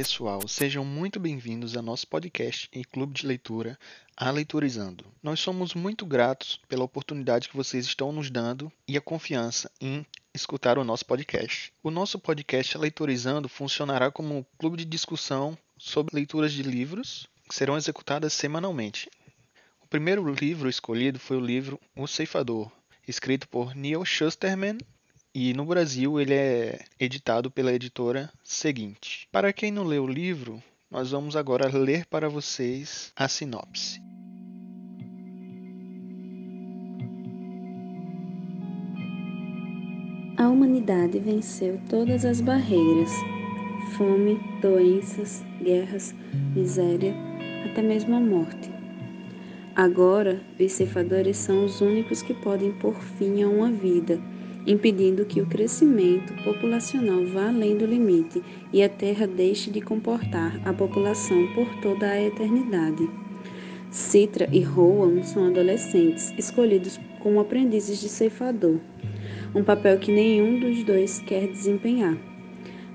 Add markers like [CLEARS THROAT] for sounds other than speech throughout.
Pessoal, sejam muito bem-vindos ao nosso podcast e clube de leitura A Leiturizando. Nós somos muito gratos pela oportunidade que vocês estão nos dando e a confiança em escutar o nosso podcast. O nosso podcast A Leiturizando funcionará como um clube de discussão sobre leituras de livros que serão executadas semanalmente. O primeiro livro escolhido foi o livro O Ceifador, escrito por Neil Shusterman e no Brasil ele é editado pela editora Seguinte. Para quem não leu o livro, nós vamos agora ler para vocês a sinopse. A humanidade venceu todas as barreiras: fome, doenças, guerras, miséria, até mesmo a morte. Agora, os ceifadores são os únicos que podem pôr fim a uma vida, impedindo que o crescimento populacional vá além do limite e a Terra deixe de comportar a população por toda a eternidade. Citra e Rowan são adolescentes, escolhidos como aprendizes de ceifador, um papel que nenhum dos dois quer desempenhar.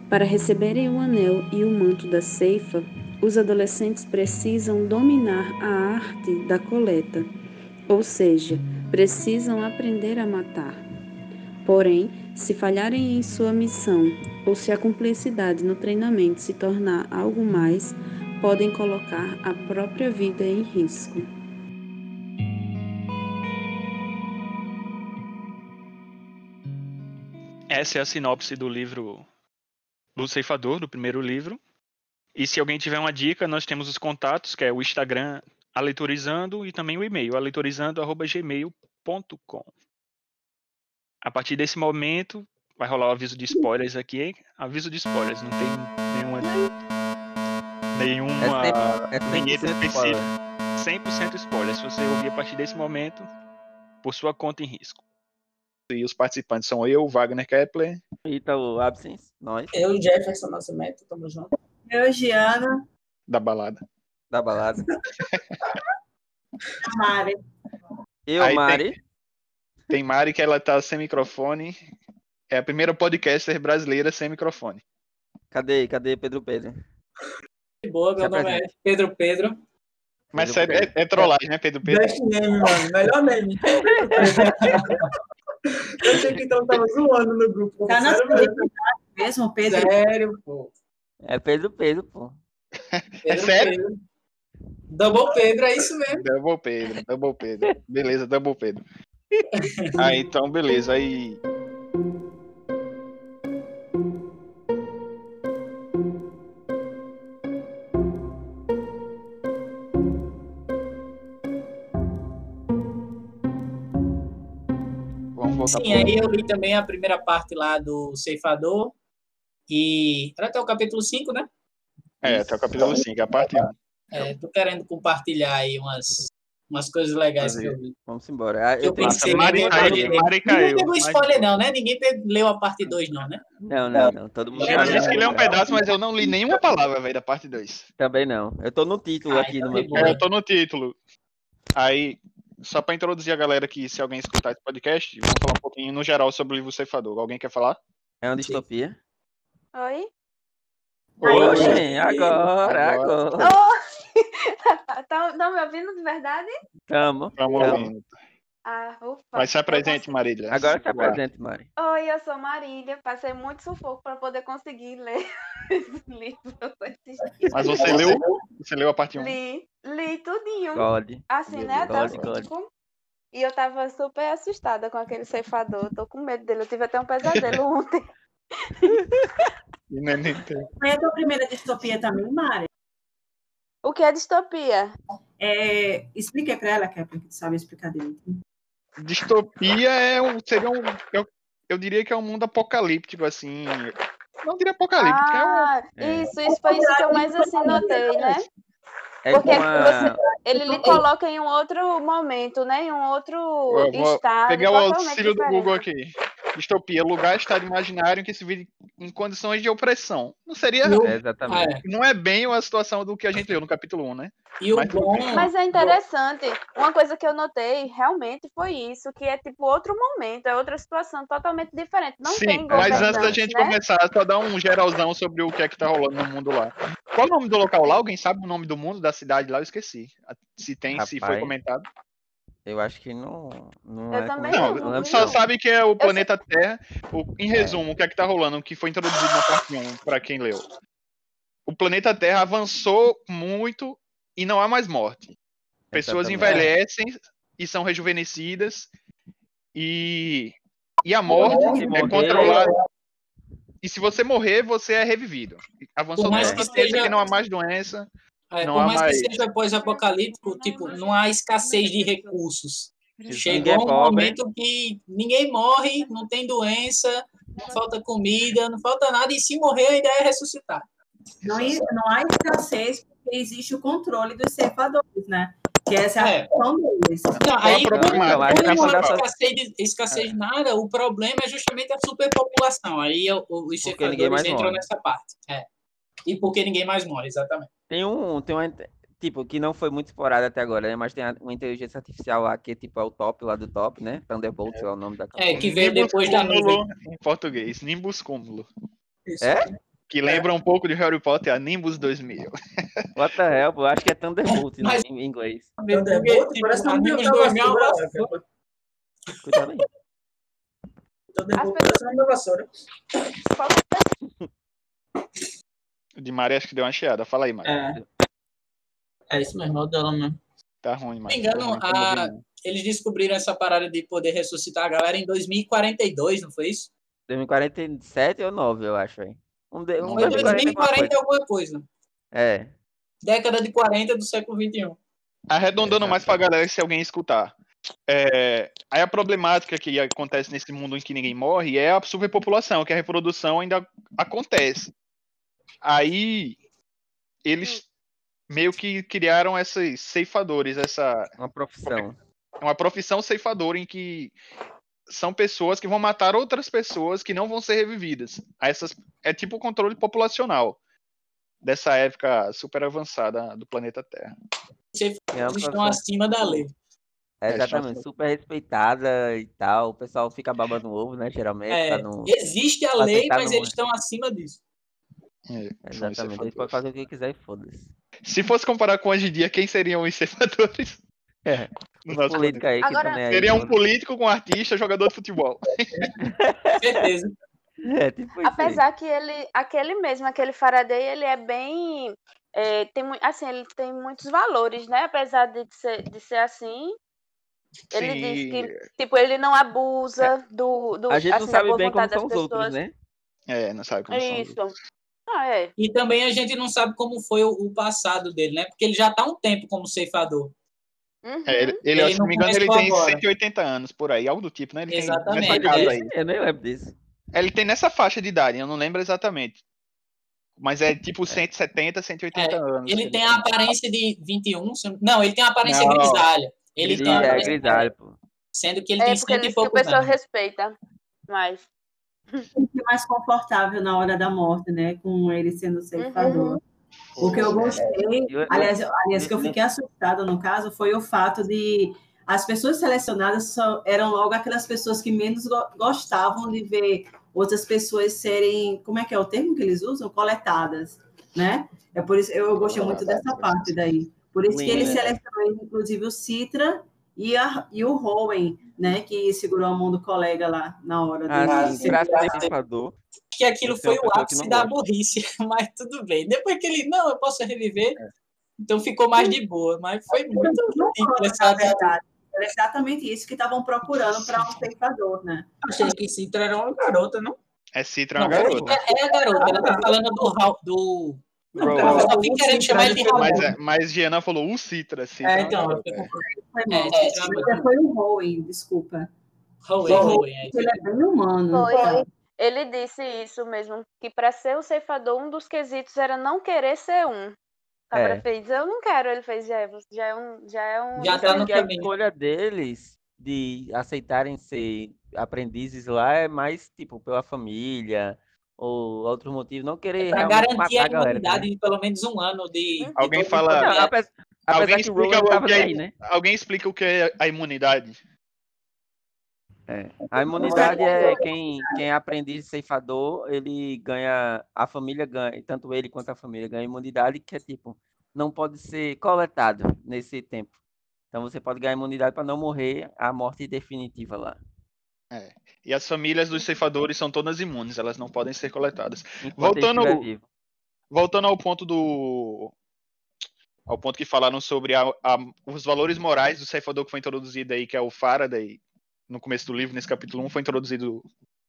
Para receberem o anel e o manto da ceifa, os adolescentes precisam dominar a arte da coleta, ou seja, precisam aprender a matar. Porém, se falharem em sua missão ou se a cumplicidade no treinamento se tornar algo mais, podem colocar a própria vida em risco. Essa é a sinopse do livro do Ceifador, do primeiro livro. E se alguém tiver uma dica, nós temos os contatos, que é o Instagram Aleitorizando e também o e-mail, aleitorizando.gmail.com. A partir desse momento, vai rolar o aviso de spoilers aqui. Aviso de spoilers, não tem nenhuma. Nenhuma. É 100%, é 100 spoiler. 100% spoiler. Se você ouvir a partir desse momento, por sua conta em risco. E os participantes são eu, Wagner Kepler. Ítalo Absence, nós. Eu, Jefferson Nascimento, tamo junto. Eu, Giana. Da balada. Da balada. [LAUGHS] Mari. Eu, Aí Mari. Tem, tem Mari que ela tá sem microfone. É a primeira podcaster brasileira sem microfone. Cadê? Cadê Pedro Pedro? De boa, meu nome é. Pedro Pedro. Mas Pedro é, é, é trollagem, né, Pedro Pedro? Best name, mano. Melhor name. [LAUGHS] Eu achei que então tava zoando no grupo. Tá na mesmo. Pedro? Sério, pô. É Pedro Pedro, pô. Pedro, sério? Pedro. Double Pedro, é isso mesmo. Double Pedro, Double Pedro. Beleza, Double Pedro. [LAUGHS] Ah, então beleza. Aí. Sim, aí eu li também a primeira parte lá do Ceifador. E era até o capítulo 5, né? É, até o capítulo 5, a parte 1. É, tô querendo compartilhar aí umas, umas coisas legais que eu vi. Vamos embora. Ah, Eu pensei, Mari ninguém, caiu, ninguém Mari caiu. pegou Mas- spoiler, não, né? Ninguém leu a parte 2, não, né? Não, não, não. Todo mundo. Jean disse que leu um pedaço, mas eu não li nenhuma palavra, velho, da parte 2. Também não. Eu tô no título Ah, aqui então no meu. de boa. É, eu tô no título. Aí, só pra introduzir a galera aqui, se alguém escutar esse podcast, vamos falar um pouquinho no geral sobre o livro Ceifador. Alguém quer falar? É uma distopia. Oi? Oxe, agora, Agora. agora. [LAUGHS] Estão me ouvindo de verdade? Tamo. Vamos tamo. ouvindo. Ah, ufa. Mas se apresente, Marília. Agora se apresente, Mari. Oi, eu sou Marília. Passei muito sufoco para poder conseguir ler [LAUGHS] esse livro esses dias. Mas você leu, você leu a parte 1. Li, li tudinho. God. Assim, Meu né? God, God. tipo, e eu tava super assustada com aquele ceifador. Tô com medo dele. Eu tive até um pesadelo [LAUGHS] ontem. E nem, nem tem. Foi a tua primeira distopia também, Mari? O que é distopia? É, explica pra ela, Kepler, que tu sabe explicar direito. Distopia é um, seria um. Eu, eu diria que é um mundo apocalíptico, assim. Não diria apocalíptico, é um. Ah, É. isso, isso foi isso que eu mais assim notei, né? É Porque com a... Ele lhe coloca em um outro momento, né? Em um outro Eu vou estado. pegar o auxílio do. Google aqui. Distopia, lugar, estado imaginário em que se vive em condições de opressão. Não seria. No- É, exatamente. É, Não é bem a situação do que a gente leu no capítulo 1, né? e o Mas bom. Mas é interessante. Uma coisa que eu notei realmente foi isso, que é tipo outro momento, é outra situação totalmente diferente. Não Sim, tem mas antes da gente né? começar, só dar um geralzão sobre o que é que tá rolando no mundo lá. Qual o nome do local lá? Alguém sabe o nome do mundo, da cidade lá? Eu esqueci. Se tem, se foi Rapaz. comentado. Eu acho que não. não Eu é também Não, não, só sabe que é o planeta Terra. O- em resumo, o que é que tá rolando, o que foi introduzido na parte 1, pra quem leu. O planeta Terra avançou muito e não há mais morte. Pessoas envelhecem e são rejuvenescidas. E, e a morte é morrer- controlada. E se você morrer, você é revivido. Avançou mais tanto que seja- que não há mais doença. É, Não por mais, mais- que seja pós-apocalíptico, tipo, não há escassez de recursos. Chegou é um pobre. momento que ninguém morre, não tem doença, não falta comida, não falta nada, e se morrer, a ideia é ressuscitar. Não, não há escassez porque existe o controle dos ceifadores, né? Que essa é a É. função deles. Não, aí, a quando, quando não há escassez de, escassez de nada, o problema é justamente a superpopulação. Aí os ceifadores entram morre. nessa parte. É. E porque ninguém mais morre, exatamente. Tem um, tem uma, tipo, que não foi muito explorado até agora, né? Mas tem uma inteligência artificial lá que, tipo, é o top lá do top, né? Thunderbolt é o nome da É, que veio Nimbus depois da nuvem. cúmulo, em português. Nimbus cúmulo. Isso. É? Que lembra um pouco de Harry Potter, a Nimbus 2000. [LAUGHS] What the hell, pô? Acho que é Thunderbolt Mas- em inglês. Tipo, Parece que do uma meu vassoura. Cuidado aí. As pessoas- Qual- O de Maria acho que deu uma chiada. Fala aí, Maria. É. É isso mesmo, é o dela mesmo. Tá ruim, Maria. Me engano, Tá tá a- não. Eles descobriram essa parada de poder ressuscitar a galera em 2042, não foi isso? 2047 ou 9, eu acho, velho. Um, de, um Não, Foi 2040 alguma 2040 coisa. alguma coisa. É. Década de 40 do século 21. Arredondando Exato. mais pra galera, se alguém escutar. É, aí a problemática que acontece nesse mundo em que ninguém morre é a superpopulação, que a reprodução ainda acontece. Aí eles meio que criaram esses ceifadores, essa Uma profissão. uma profissão ceifadora em que são pessoas que vão matar outras pessoas que não vão ser revividas. Essas é tipo o controle populacional dessa época super avançada do planeta Terra. É Eles estão acima da lei. É, É, exatamente, super respeitada e tal. O pessoal fica babando o ovo, né? Geralmente, É, pra não. existe a lei, mas não- eles estão acima disso. É, os Exatamente, ceifadores. podem fazer o que quiser e foda-se. Se fosse comparar com hoje em dia, quem seriam os ceifadores? É. No [LAUGHS] Os nosso políticos aí que Agora- também aí. Seria um mano. político com artista, jogador de futebol. [LAUGHS] Certeza. É, tipo isso aí. Apesar que ele, aquele mesmo, aquele Faraday, ele é bem. é, tem, assim, ele tem muitos valores, né? Apesar de ser, de ser assim. Ele diz Sim, que, tipo, ele não abusa do, do A gente assim, não sabe bem como são das os outros, pessoas. né? É, não sabe como são. Isso. Ah, é. E também a gente não sabe como foi o, o passado dele, né? Porque ele já tá há um tempo como ceifador. Uhum. É, ele, ele, Ele se não me engano, ele tem agora. 180 anos por aí, algo do tipo, né? Ele Exatamente, tem nessa casa é. aí. Eu nem lembro disso. Ele tem nessa faixa de idade, eu não lembro exatamente. Mas é tipo 170, 180 anos. Ele tem a aparência de 21. se eu- Não, ele tem a aparência Não. grisalha. Ele tem a é grisalho, pô. Sendo que ele É tem cento e diz que o poucos pessoal anos. respeita mais. Sentir mais confortável na hora da morte, né? Com ele sendo ceifador. O que eu gostei, aliás, aliás, que eu fiquei assustada no caso, foi o fato de as pessoas selecionadas só eram logo aquelas pessoas que menos go- gostavam de ver outras pessoas serem, como é que é o termo que eles usam? Coletadas, né? É por isso eu gostei muito dessa parte daí. Por isso que ele selecionou, inclusive, o Citra e, a, e o Rowan, né? Que segurou a mão do colega lá na hora Ah, do sim, graças a ceifador. Que aquilo foi uma o ápice da gosta. burrice, [LAUGHS] mas tudo bem. Depois que ele, não, eu posso reviver, É. então ficou mais de boa. Mas foi muito ridículo essa verdade. Era exatamente isso que estavam procurando para um ceifador, né? Achei que Citra era uma garota, não? É Citra, é uma Não, garota. É, é a garota, ela tá falando do. Do... Não, Eu só fico querendo chamar ele de Raul. Mas, é- mas Giana falou o Citra. Citra É, uma então, eu é. Foi É, foi o Rowan, desculpa. Raul, é. Ele é bem humano. Foi. tá? Ele disse isso mesmo, que para ser o ceifador, um dos quesitos era não querer ser um. Cabra É. fez, eu não quero. Ele fez, já é, já é um. Já é um Já tá no Porque a caminho. escolha deles de aceitarem ser aprendizes lá é mais, tipo, pela família ou outro motivo, não querer Pra realmente garantir matar a imunidade de pelo menos um ano de. Alguém de fala- Não, apesar, Alguém que explica o que é- bem, né? Alguém explica o que é a imunidade? É. A imunidade é quem, quem é aprendiz ceifador, ele ganha, a família ganha, tanto ele quanto a família ganha imunidade, que é tipo, não pode ser coletado nesse tempo. Então você pode ganhar imunidade para não morrer a morte definitiva lá. E as famílias dos ceifadores são todas imunes, elas não podem ser coletadas. Enquanto Voltando ao-. Voltando ao ponto do. Ao ponto que falaram sobre a- a- os valores morais do ceifador que foi introduzido aí, que é o Faraday, no começo do livro, nesse capítulo 1, foi introduzido.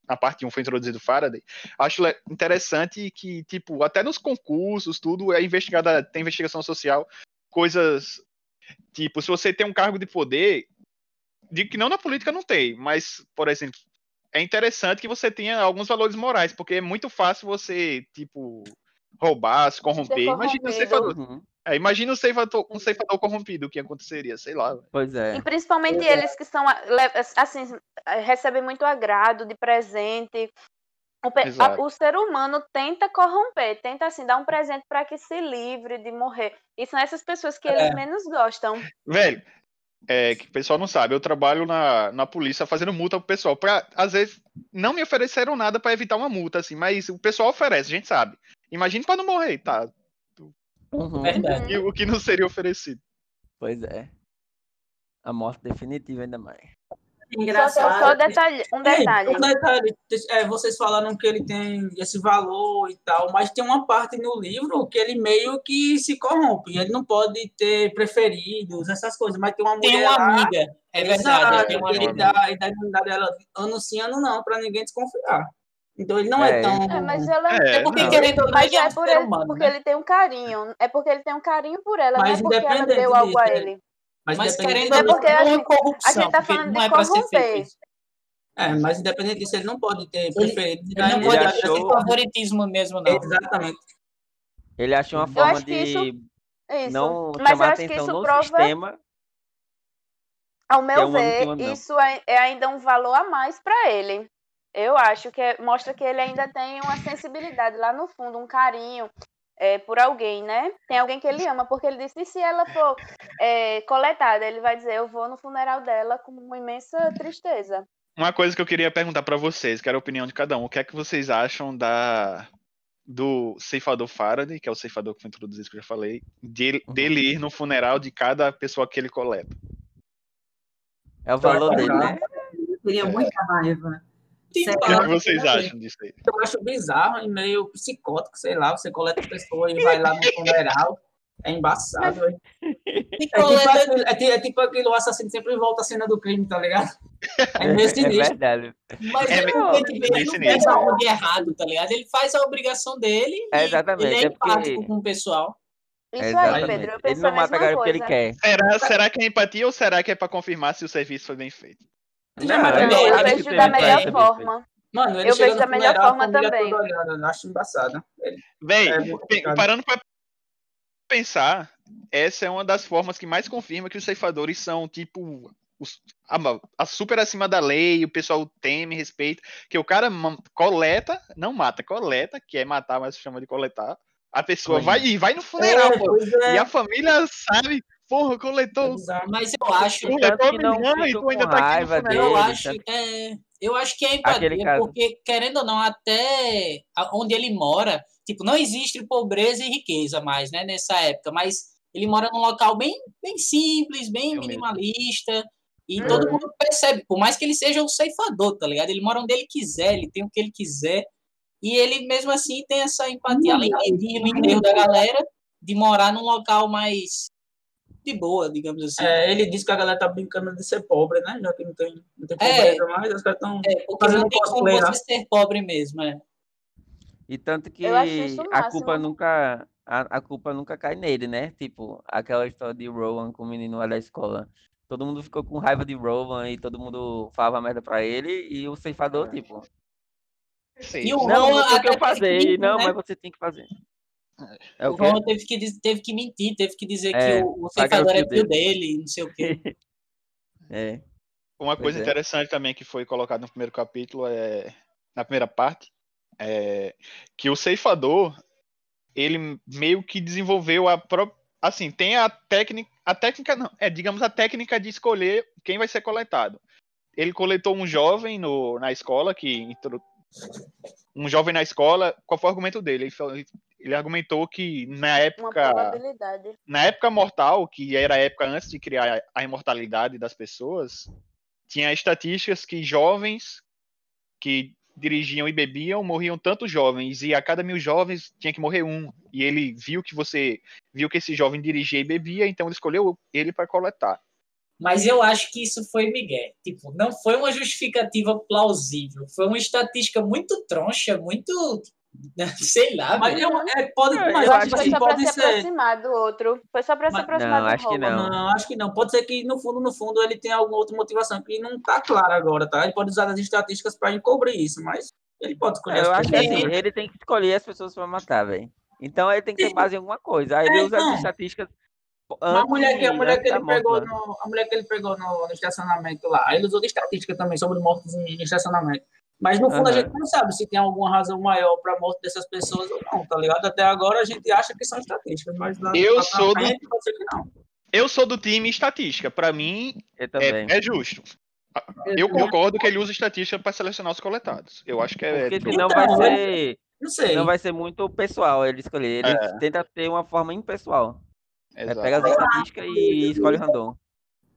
Na parte 1 foi introduzido o Faraday. Acho interessante que, tipo, até nos concursos, tudo é investigada, tem investigação social, coisas. Tipo, se você tem um cargo de poder, digo que não na política não tem, mas, por exemplo, é interessante que você tenha alguns valores morais, porque é muito fácil você, tipo, roubar, se corromper. Imagina corrompido. ceifador, Uhum. é, imagina um ceifador, um ceifador corrompido, o que aconteceria, sei lá. Pois é. E principalmente eles que são, assim, recebem muito agrado de presente. O, a- Exato. o ser humano tenta corromper, tenta assim dar um presente para que se livre de morrer. E são essas pessoas que eles É. menos gostam. Velho, é, que o pessoal não sabe, eu trabalho na, na polícia fazendo multa pro pessoal. Pra, às vezes, não me ofereceram nada pra evitar uma multa, assim, mas o pessoal oferece, a gente sabe. Imagine pra não morrer, tá? Uhum. Verdade. E o que não seria oferecido. Pois é. A morte definitiva ainda mais. Só, Engraçado. só detalhe, um detalhe. um detalhe, é, vocês falaram que ele tem esse valor e tal, mas tem uma parte no livro que ele meio que se corrompe. Ele não pode ter preferidos, essas coisas, mas tem uma mulher Tem uma lá, amiga, é verdade. Exato, Tem uma ele amiga. dá, ele dá imunidade dela ano sim, ano não, pra ninguém desconfiar. Então ele não é, É. tão. É, mas ela É, É porque, não. querendo ou não, Mas ele é é por ele, humano, porque né? ele tem um carinho. É porque ele tem um carinho por ela, Mas não é porque ela independente deu algo a disso, é. ele. Mas, Mas independente querendo É não, porque, não é assim, corrupção. a gente tá porque falando não de é corromper. isso. É, mas independente disso, ele não pode ter preferido. Ele não Ele pode achou- ter favoritismo mesmo, não. Exatamente. Ele achou uma forma de isso- Isso. não Mas chamar acho que atenção isso no prova, sistema. ao é meu um sim, ver, não. isso é, é ainda um valor a mais para ele. Eu acho que é- mostra que ele ainda tem uma sensibilidade lá no fundo, um carinho é, por alguém, né? Tem alguém que ele ama, porque ele disse, e se ela for é, coletada, ele vai dizer, eu vou no funeral dela com uma imensa tristeza. Uma coisa que eu queria perguntar pra vocês, que era a opinião de cada um. O que é que vocês acham da do ceifador Faraday, que é o ceifador que foi introduzido, que eu já falei, de- Uhum. dele ir no funeral de cada pessoa que ele coleta? É o valor dele, né? Eu teria muita raiva. Tipo, O que, é que vocês acham disso aí? Eu acho bizarro e meio psicótico, sei lá. Você coleta a pessoa e vai lá no [LAUGHS] funeral. É embaçado, velho. [LAUGHS] É tipo, aquilo, é, é tipo aquele o assassino sempre volta à cena do crime, tá ligado? [LAUGHS] É meio É verdade. Mas É é, porque tipo, bem ele não algo de errado, tá ligado? Ele faz a obrigação dele É, e exatamente, ele é é porque- empático com o pessoal. Isso É, aí. Pedro, eu Ele não a mata a galera porque ele quer. Será, será que é empatia ou será que é pra confirmar se o serviço foi bem feito? Não, mas é Eu claro que vejo da melhor forma. Mano, ele Eu vejo da melhor forma também. olhando, eu acho embaçado. Ele- Véi, é parando pra pensar, essa é uma das formas que mais confirma que os ceifadores são, tipo, os- a, a super acima da lei, o pessoal teme, respeita, que o cara coleta, não mata, coleta, que é matar, mas chama de coletar, a pessoa Olha. vai e vai no funeral, É, é. e a família sabe, porra, coletou, Exato. Mas eu acho, coletou que não menina e tu ainda tá aqui funeral. eu dele, acho, tanto- é, eu acho que é empatia, porque, querendo ou não, até onde ele mora, tipo, não existe pobreza e riqueza mais, né, nessa época, mas ele mora num local bem, bem simples, bem Eu mesmo. minimalista, e Uhum. todo mundo percebe, por mais que ele seja o ceifador, tá ligado? Ele mora onde ele quiser, ele tem o que ele quiser, e ele mesmo assim tem essa empatia, além de ir no enterro da galera, de morar num local mais de boa, digamos assim. É, ele disse que a galera tá brincando de ser pobre, né? Já que não tem, não tem É. pobreza mais, os caras estão. É, Fazendo não tem como cosplay lá. você ser pobre mesmo, é. E tanto que a culpa nunca a, a culpa nunca cai nele, né? Tipo, aquela história de Rowan com o menino lá da escola. Todo mundo ficou com raiva de Rowan e todo mundo falava merda pra ele e o ceifador, tipo, Sei. E o não, Rowan não o que eu fazer, não, né? mas você tem que fazer. É O o teve que, teve que mentir, teve que dizer É, que o, o ceifador é filho dele, não sei o quê. [LAUGHS] É. Uma Pois coisa é. interessante também que foi colocada no primeiro capítulo é na primeira parte é que o ceifador ele meio que desenvolveu a própria assim tem a técnica a técnica não é digamos a técnica de escolher quem vai ser coletado ele coletou um jovem no, na escola que intro- um jovem na escola qual foi o argumento dele ele, falou- ele argumentou que na época na época mortal, que era a época antes de criar a imortalidade das pessoas, tinha estatísticas que jovens que dirigiam e bebiam morriam tantos jovens e a cada mil jovens tinha que morrer um. E ele viu que você viu que esse jovem dirigia e bebia, então ele escolheu ele para coletar. Mas eu acho que isso foi Miguel. Tipo, não foi uma justificativa plausível. Foi uma estatística muito troncha, muito. [LAUGHS] Sei lá, Mas eu, é, pode, Eu mas Eu acho que foi assim, só pra pode se ser. aproximar do outro. Foi só pra se Mas- aproximar Não, do acho que não. Não, acho que não. Pode ser que no fundo, no fundo, ele tenha alguma outra motivação que não tá clara agora, tá? Ele pode usar as estatísticas para encobrir isso, mas ele pode escolher Eu as acho que assim, ele tem que escolher as pessoas pra matar, velho. Então ele tem que ter base em alguma coisa. Aí ele É, usa as estatísticas Mas a antes, mulher que, a mulher antes que ele pegou no, a mulher que ele pegou no, no estacionamento lá, ele usou de estatística também sobre mortes em, em estacionamento. Mas no fundo a Aham. gente não sabe se tem alguma razão maior para a morte dessas pessoas ou não, tá ligado? Até agora a gente acha que são estatísticas, mas lá, Eu pra sou do- frente pode ser que não. Eu sou do time estatística. Para mim é, é justo. Eu concordo que ele usa estatística para selecionar os coletados. Eu acho que é. Porque justo. senão Então, vai né? ser. Não sei. Senão vai ser muito pessoal ele escolher. Ele É. tenta ter uma forma impessoal. É, Exato. pega as estatísticas e escolhe random.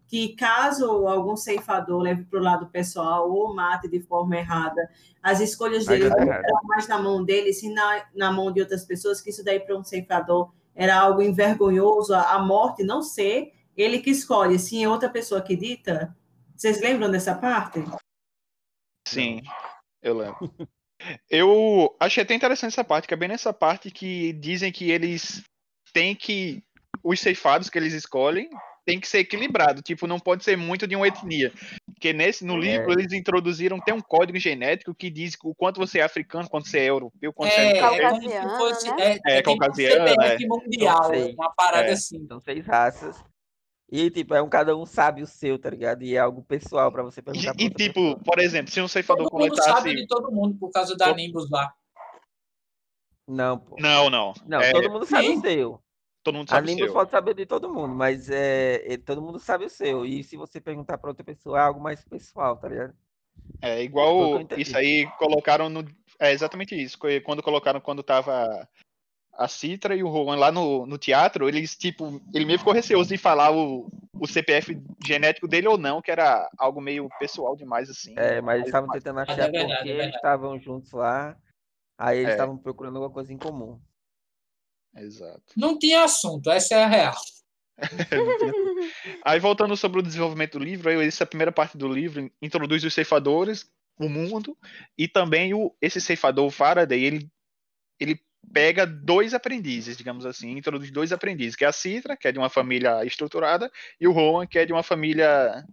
Que caso algum ceifador leve para o lado pessoal ou mate de forma errada, as escolhas dele não eram mais na mão dele, sim na, na mão de outras pessoas, que isso daí para um ceifador era algo envergonhoso, a, a morte não ser ele que escolhe, sim é outra pessoa que dita. Vocês lembram dessa parte? Sim, eu lembro. Eu achei até interessante essa parte, que é bem nessa parte que dizem que eles têm que. Os ceifados que eles escolhem tem que ser equilibrado, tipo, não pode ser muito de uma etnia. Porque nesse, no livro eles introduziram, tem um código genético que diz o quanto você é africano, quanto você é europeu, quanto você é. É, quê. é se fosse. Caucasiano, É, É, é tipo um caucasiano, CPF mundial, Sei. uma parada É. assim. São seis raças. E, tipo, é um cada um sabe o seu, tá ligado? E é algo pessoal pra você perguntar E, e, tipo, pessoa. por exemplo, se um ceifador Todo mundo coletasse. sabe de todo mundo por causa da Todo- Nimbus lá. Não, pô. Não, não. Não, É, todo mundo sabe sim. o seu. Todo mundo A sabe o Nimbus seu. pode saber de todo mundo, mas é, é- todo mundo sabe o seu. E se você perguntar pra outra pessoa, é algo mais pessoal, tá ligado? É eu igual isso aí colocaram no. É exatamente isso. Quando colocaram quando tava a Citra e o Rowan lá no, no teatro, eles, tipo, ele meio ficou receoso de falar o, o CPF genético dele ou não, que era algo meio pessoal demais, assim. É, mas eles estavam tentando Mas é achar verdade, é porque eles verdade. estavam juntos lá. Aí eles É. estavam procurando alguma coisa em comum. Exato. Não tinha assunto, essa é a real. [LAUGHS] Aí voltando sobre o desenvolvimento do livro, aí essa primeira parte do livro introduz os ceifadores, o mundo, e também o, esse ceifador, o Faraday, ele, ele pega dois aprendizes, digamos assim, introduz dois aprendizes, que é a Citra, que é de uma família estruturada, e o Rowan, que é de uma família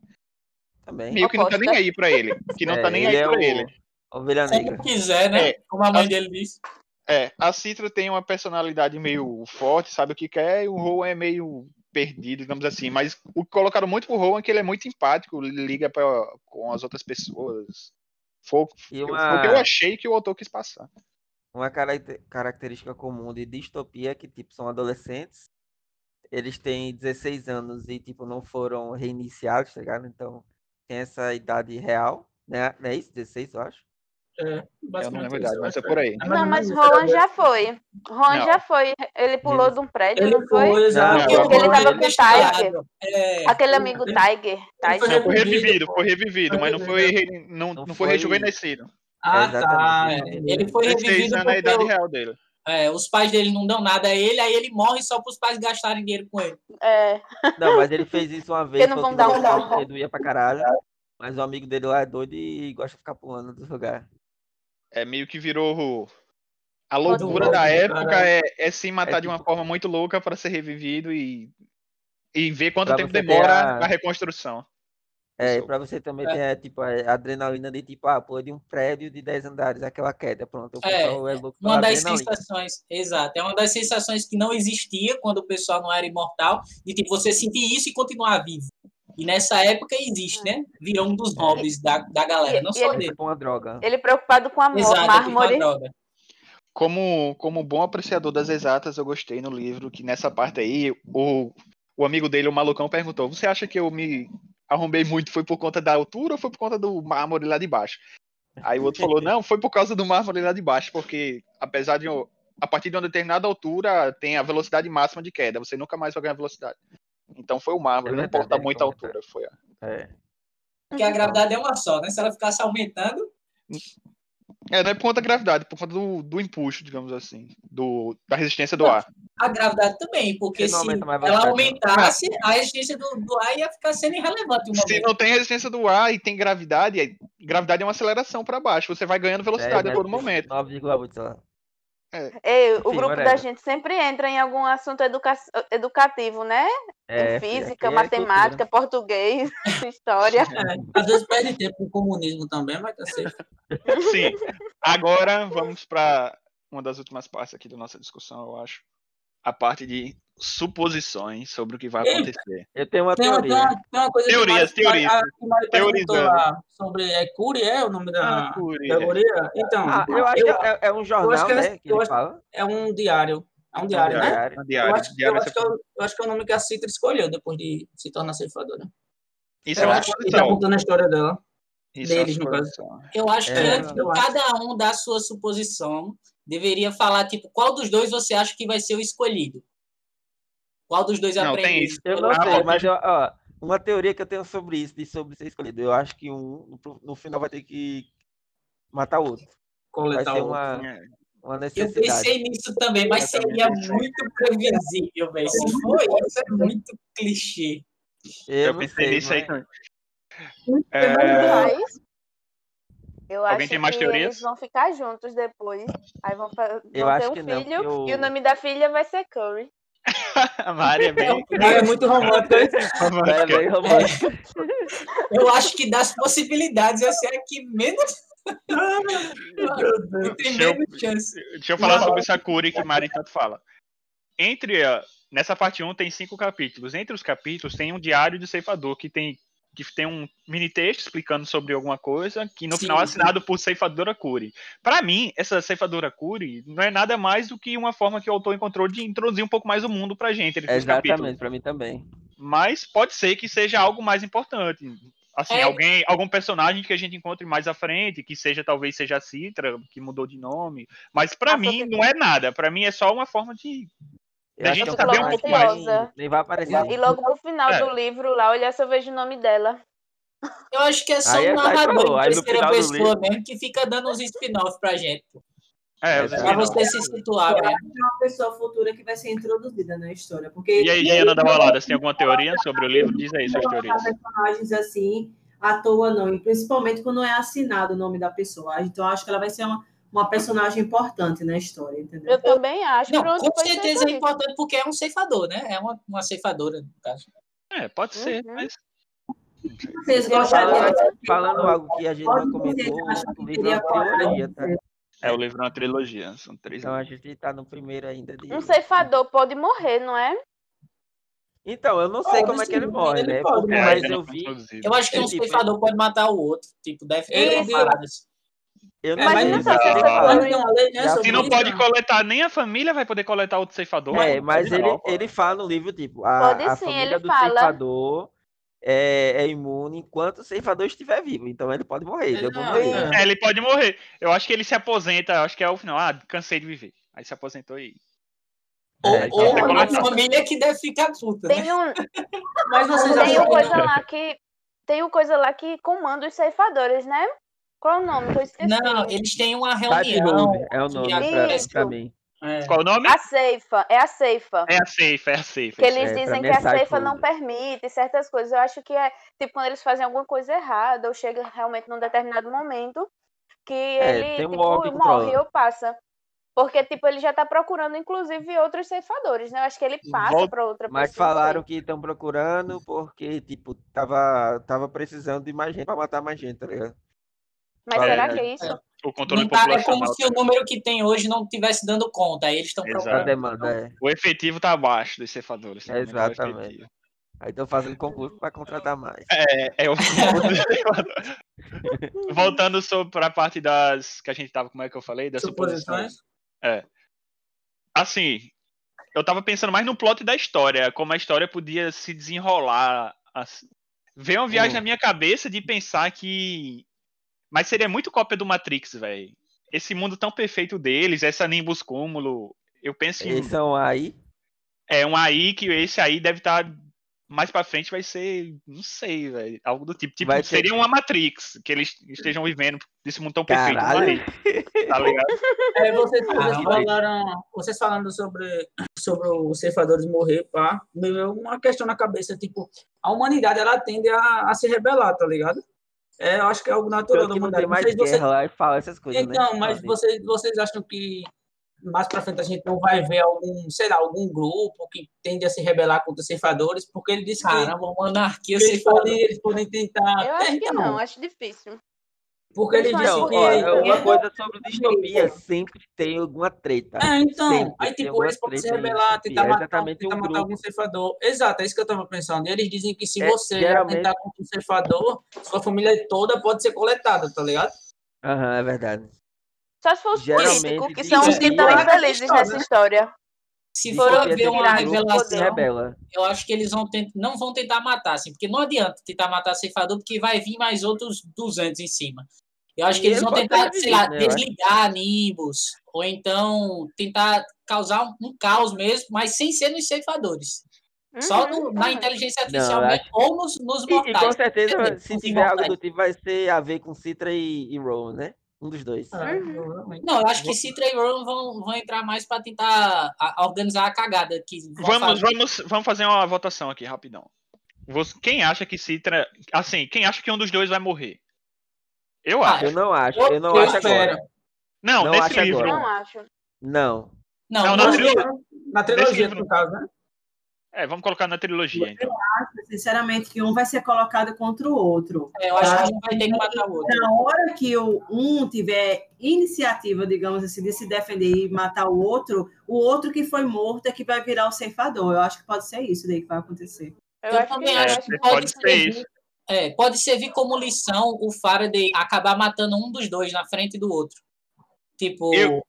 Também. meio que não tá nem aí pra ele, que não É, tá nem aí é pra o- ele. Ovelha negra. Como quiser, né? É. Como a mãe dele disse. É, a Citra tem uma personalidade meio forte, sabe o que quer, e o Rowan é meio perdido, digamos assim. Mas o que colocaram muito pro Rowan é que ele é muito empático, liga pra, com as outras pessoas. Foi, o- E foi o uma- que eu achei que o autor quis passar. Uma caracte- característica comum de distopia é que, tipo, são adolescentes. Eles têm 16 anos e, tipo, não foram reiniciados, tá ligado? Então, tem essa idade real, né? Não é isso? 16, eu acho. É, Eu não lembro idade, isso, mas é por aí. É Não, mas era- já foi. Rowan Não. já foi. Ele pulou de um prédio, Ele não foi? exato. Não, porque não. Ele tava com o Tiger. É, Aquele amigo ele- Tiger. ele foi Tiger. Foi revivido, foi revivido, mas não foi, não, Não não foi rejuvenescido. Ah, tá. Ele foi 16 revivido anos é porque idade real dele. É, os pais dele não dão nada a ele, aí ele morre só para os pais gastarem dinheiro com ele. É. Não, mas ele fez isso uma [LAUGHS] vez, não falou vão que dar não um gostava, doía pra caralho. Mas o amigo dele lá é doido e gosta de ficar pulando do lugar. É meio que virou. A loucura da época é, é se matar É de uma tipo- forma muito louca para ser revivido e, e ver quanto Pra tempo demora a- a reconstrução. É, e pra você também É. ter é, tipo, a adrenalina de tipo, ah, pô, de um prédio de 10 andares, aquela queda, pronto. É, é, louco pela Uma das adrenalina. sensações, exato, é uma das sensações que não existia quando o pessoal não era imortal, de tipo, você sentir isso e continuar vivo. E nessa época existe, né? Virou um dos hobbies da, da galera, não E só ele- dele. Tipo uma droga. Ele preocupado com a Exato, é mármore. droga. Como, como bom apreciador das exatas, eu gostei no livro que nessa parte aí, o, o amigo dele, o malucão, perguntou: Você acha que eu me arrombei muito? Foi por conta da altura ou foi por conta do mármore lá de baixo? Aí o outro falou: Não, foi por causa do mármore lá de baixo, porque apesar de. A partir de uma determinada altura tem a velocidade máxima de queda, você nunca mais vai ganhar velocidade. Então foi o mármore, É não importa é muito a altura. Foi a- É. Porque a gravidade é uma só, né? Se ela ficasse aumentando, É, não é por conta da gravidade, por conta do, do empuxo, digamos assim, do, da resistência do ar. a gravidade também, porque Se não aumenta ela não. aumentasse, a resistência do, do ar ia ficar sendo irrelevante. Uma Se vez. não tem resistência do ar e tem gravidade, aí- gravidade é uma aceleração para baixo, você vai ganhando velocidade a todo momento. 9,8, sei lá. Ei, o Enfim, grupo da gente sempre entra em algum assunto educa- educativo, né? É, em física, é matemática, português, [LAUGHS] história. É, às vezes perde tempo com o comunismo também, mas tá certo. [LAUGHS] Sim. Agora vamos para uma das últimas partes aqui da nossa discussão, eu acho. A parte de suposições sobre o que vai Ei, acontecer. Eu tenho uma Tem, teoria. tem uma coisa Teorias, que Mari- teorias. a- Teorizando. lá sobre é Cury, é o nome da Ah, Cury, teoria? Então, Ah, eu acho eu- que é, é um jornal, que ela- né? Que eu acho- é um diário. É um diário, né? diário. Uma Eu diária. acho, eu, acho que é, o- eu acho que é o nome que a Citra escolheu depois de se tornar ceifadora. Isso Eu é uma acho que tá suposição. contando a história dela. Isso é deles, no caso. Eu acho que É, antes de eu acho. cada um dar a sua suposição, deveria falar, tipo, qual dos dois você acha que vai ser o escolhido? Qual dos dois Não, tem aprendizes? isso. Eu não Ah, sei, mas eu- ó, uma teoria que eu tenho sobre isso, de sobre ser escolhido. Eu acho que um, no, final vai ter que matar o outro. Vai Coletar ser o uma, É. uma Eu necessidade. pensei nisso também, mas Eu seria muito previsível, velho. Se for isso, é muito clichê. Eu, Eu pensei sei, nisso aí mas- também. É, eu Alguém acho tem mais que teorias? eles vão ficar juntos depois. Aí vão, Eu vão acho ter um que não, filho porque e o nome da filha vai ser Curry. [LAUGHS] a Mari é bem é muito romântico. hein? É romântica. bem romântico. [LAUGHS] Eu acho que das possibilidades, essa é a que menos. tem Deixa eu- menos chance. Deixa eu falar sobre Sakura que Mari tanto fala. Entre a- nessa parte 1 tem cinco capítulos. Entre os capítulos tem um diário do ceifador que tem que tem um mini texto explicando sobre alguma coisa, que no Sim, final é sim. assinado por ceifadora Curi. Para mim, essa ceifadora Curi não é nada mais do que uma forma que o autor encontrou de introduzir um pouco mais o mundo pra gente, ele. Exatamente, pra mim também. Mas pode ser que seja algo mais importante. Assim, É. alguém, algum personagem que a gente encontre mais à frente, que seja talvez seja a Citra, que mudou de nome. Mas pra Ah, mim não é nada. Pra mim é só uma forma de. Eu acho gente é um saber um pouco mais. Nem vai aparecer. E logo no final É. do livro lá, olha se eu vejo o nome dela. Eu acho que é só Aí um é narrador em terceira pessoa livro- mesmo que fica dando uns spin-off pra gente. É, Exato. Pra não. você se situar, que é uma pessoa futura que vai ser introduzida na história. Porque E aí, Diana da Balada, você tem alguma teoria sobre o livro? Diz aí suas não teorias. personagens assim à toa, não. E principalmente quando é assinado o nome da pessoa. Então, eu acho que ela vai ser uma, uma personagem importante na história, entendeu? Eu também acho. Não, Pronto, com certeza é importante porque é um ceifador, né? É uma, uma ceifadora, no caso. É, pode ser, Uhum. mas. Vocês gostariam Falando algo que a gente Qual não comentou, o livro é uma trilogia, tá? ser? É, o livro é uma trilogia. São três Então a gente tá no primeiro ainda de. Um ceifador pode morrer, não é? Então, eu não sei Pode como é que ele sim, morre, ele né? pode Porque- É, morrer. mas ainda eu vi. Eu acho que É um tipo, ceifador pode matar o outro. Tipo, deve ter paradas. Eu não É, mas sei não se sei se lei, né, sobre Se não pode né? coletar nem a família, vai poder coletar outro ceifador. É, mas ele, ele fala no livro, tipo, a, Pode a sim, família ele do fala. ceifador é, é imune enquanto o ceifador estiver vivo. Então ele pode morrer, ele é morrer. é. Ele pode morrer. Eu acho que ele se aposenta, acho que é o final. Ah, cansei de viver. Aí se aposentou e. Ou, É, ou então, a coletar. família que deve ficar puta, né? Tem um, Mas vocês tem acham uma que coisa lá que. Tem uma coisa lá que comanda os ceifadores, né? Qual é o nome? Que eu esqueci. Não, eles têm uma reunião. É o que nome pra, pra mim. É. Qual o nome? A ceifa, é a ceifa. É a safe, é a safe. Que eles É, dizem que é a ceifa não permite certas coisas. Eu acho que é tipo quando eles fazem alguma coisa errada ou chega realmente num determinado momento que É, ele um tipo, morre ou passa. Porque tipo ele já tá procurando inclusive outros ceifadores, né? Eu acho que ele passa Volta- para outra Mas pessoa. sei. falaram que estão procurando porque, tipo, tava, tava precisando de mais gente pra matar mais gente, tá ligado? Mas É, será né? que é isso? O controle Não tá, é como se o número que tem hoje não estivesse dando conta. Aí eles estão procurando. demanda, é. O efetivo tá abaixo dos que aumentar o Exatamente. Aí tô fazendo concurso pra contratar mais. É, é o [LAUGHS] Voltando para a parte das que a gente tava, como é que eu falei? Das suposições. Suposições? É. Assim, eu tava pensando mais no plot da história, como a história podia se desenrolar. Assim. Veio uma viagem Hum. na minha cabeça de pensar que. Mas seria muito cópia do Matrix, velho. Esse mundo tão perfeito deles, essa Nimbus Cúmulo. Eu penso em. Eles são aí. É um aí que esse aí deve estar. mais pra frente vai ser. Não sei, velho. Algo do tipo. Tipo, Vai seria uma Matrix que eles estejam vivendo desse mundo tão perfeito. Caralho. Mas, tá ligado? [LAUGHS] É, vocês, vocês falaram, vocês falando sobre, sobre os ceifadores morrer, pá, me veio uma questão na cabeça, tipo, a humanidade, ela tende a, a se rebelar, tá ligado? É, eu acho que é algo natural da que humanidade. tem mais vocês- guerra lá e fala essas coisas, né? Então, mas Fala vocês, vocês acham que mais pra frente a gente não vai ver algum, sei lá, algum grupo que tende a se rebelar contra os ceifadores? Porque ele disse que Caramba, uma anarquia que eles, ceifadora. podem, eles podem tentar... Eu É, acho que então, não, acho difícil. Porque ele Não, disse Não, que... ó, é uma eu- coisa sobre distopia, sempre tem alguma treta. É, então, Sempre aí tem tipo, eles podem se rebelar, tentar é matar, exatamente tentar um matar grupo. algum ceifador. Exato, é isso que eu tava pensando. E eles dizem que se É, você geralmente- atentar contra um ceifador, sua família toda pode ser coletada, tá ligado? Aham, é verdade. Só se for os políticos, que são os que estão infelizes história, nessa né? história. Se for Distopia ver tem uma um revelação, rebela. eu acho que eles vão tent... não vão tentar matar, assim, porque não adianta tentar matar ceifador, porque vai vir mais outros 200 em cima. Eu acho que E eles ele vão tentar, sei lá, né, desligar Nimbus, ou então tentar causar um, um caos mesmo, mas sem ser nos ceifadores. Só Uhum, no- na uhum. inteligência Não, artificial mesmo, ou nos, nos E, e mortais. com certeza, entendeu? se tiver algo mortais. do tipo, vai ser a ver com Citra e, e Rowan, né? Um dos dois. É, Uhum. Não, eu acho que Citra e Rowan vão, vão entrar mais para tentar organizar a cagada que Vamos, fazer. vamos, vamos fazer uma votação aqui, rapidão. Quem acha que Citra. Assim, quem acha que um dos dois vai morrer? Eu Ah, acho. Eu não acho, Eu- eu não eu acho espero. agora. Não, não nesse acho livro. agora. Não acho. Não. Não, Não, não, na trilogia. Na trilogia, no caso, né? É, vamos colocar na trilogia, então. Sinceramente, que um vai ser colocado contra o outro. é, eu acho que um vai ter que matar o outro. Na hora que o um tiver iniciativa, digamos assim, de se defender e matar o outro, o outro que foi morto é que vai virar o ceifador. Eu acho que pode ser isso daí que vai acontecer. Eu, Eu acho que também não, eu acho acho que que pode pode ser servir, isso. É, pode servir como lição o Faraday acabar matando um dos dois na frente do outro. Tipo. Eu-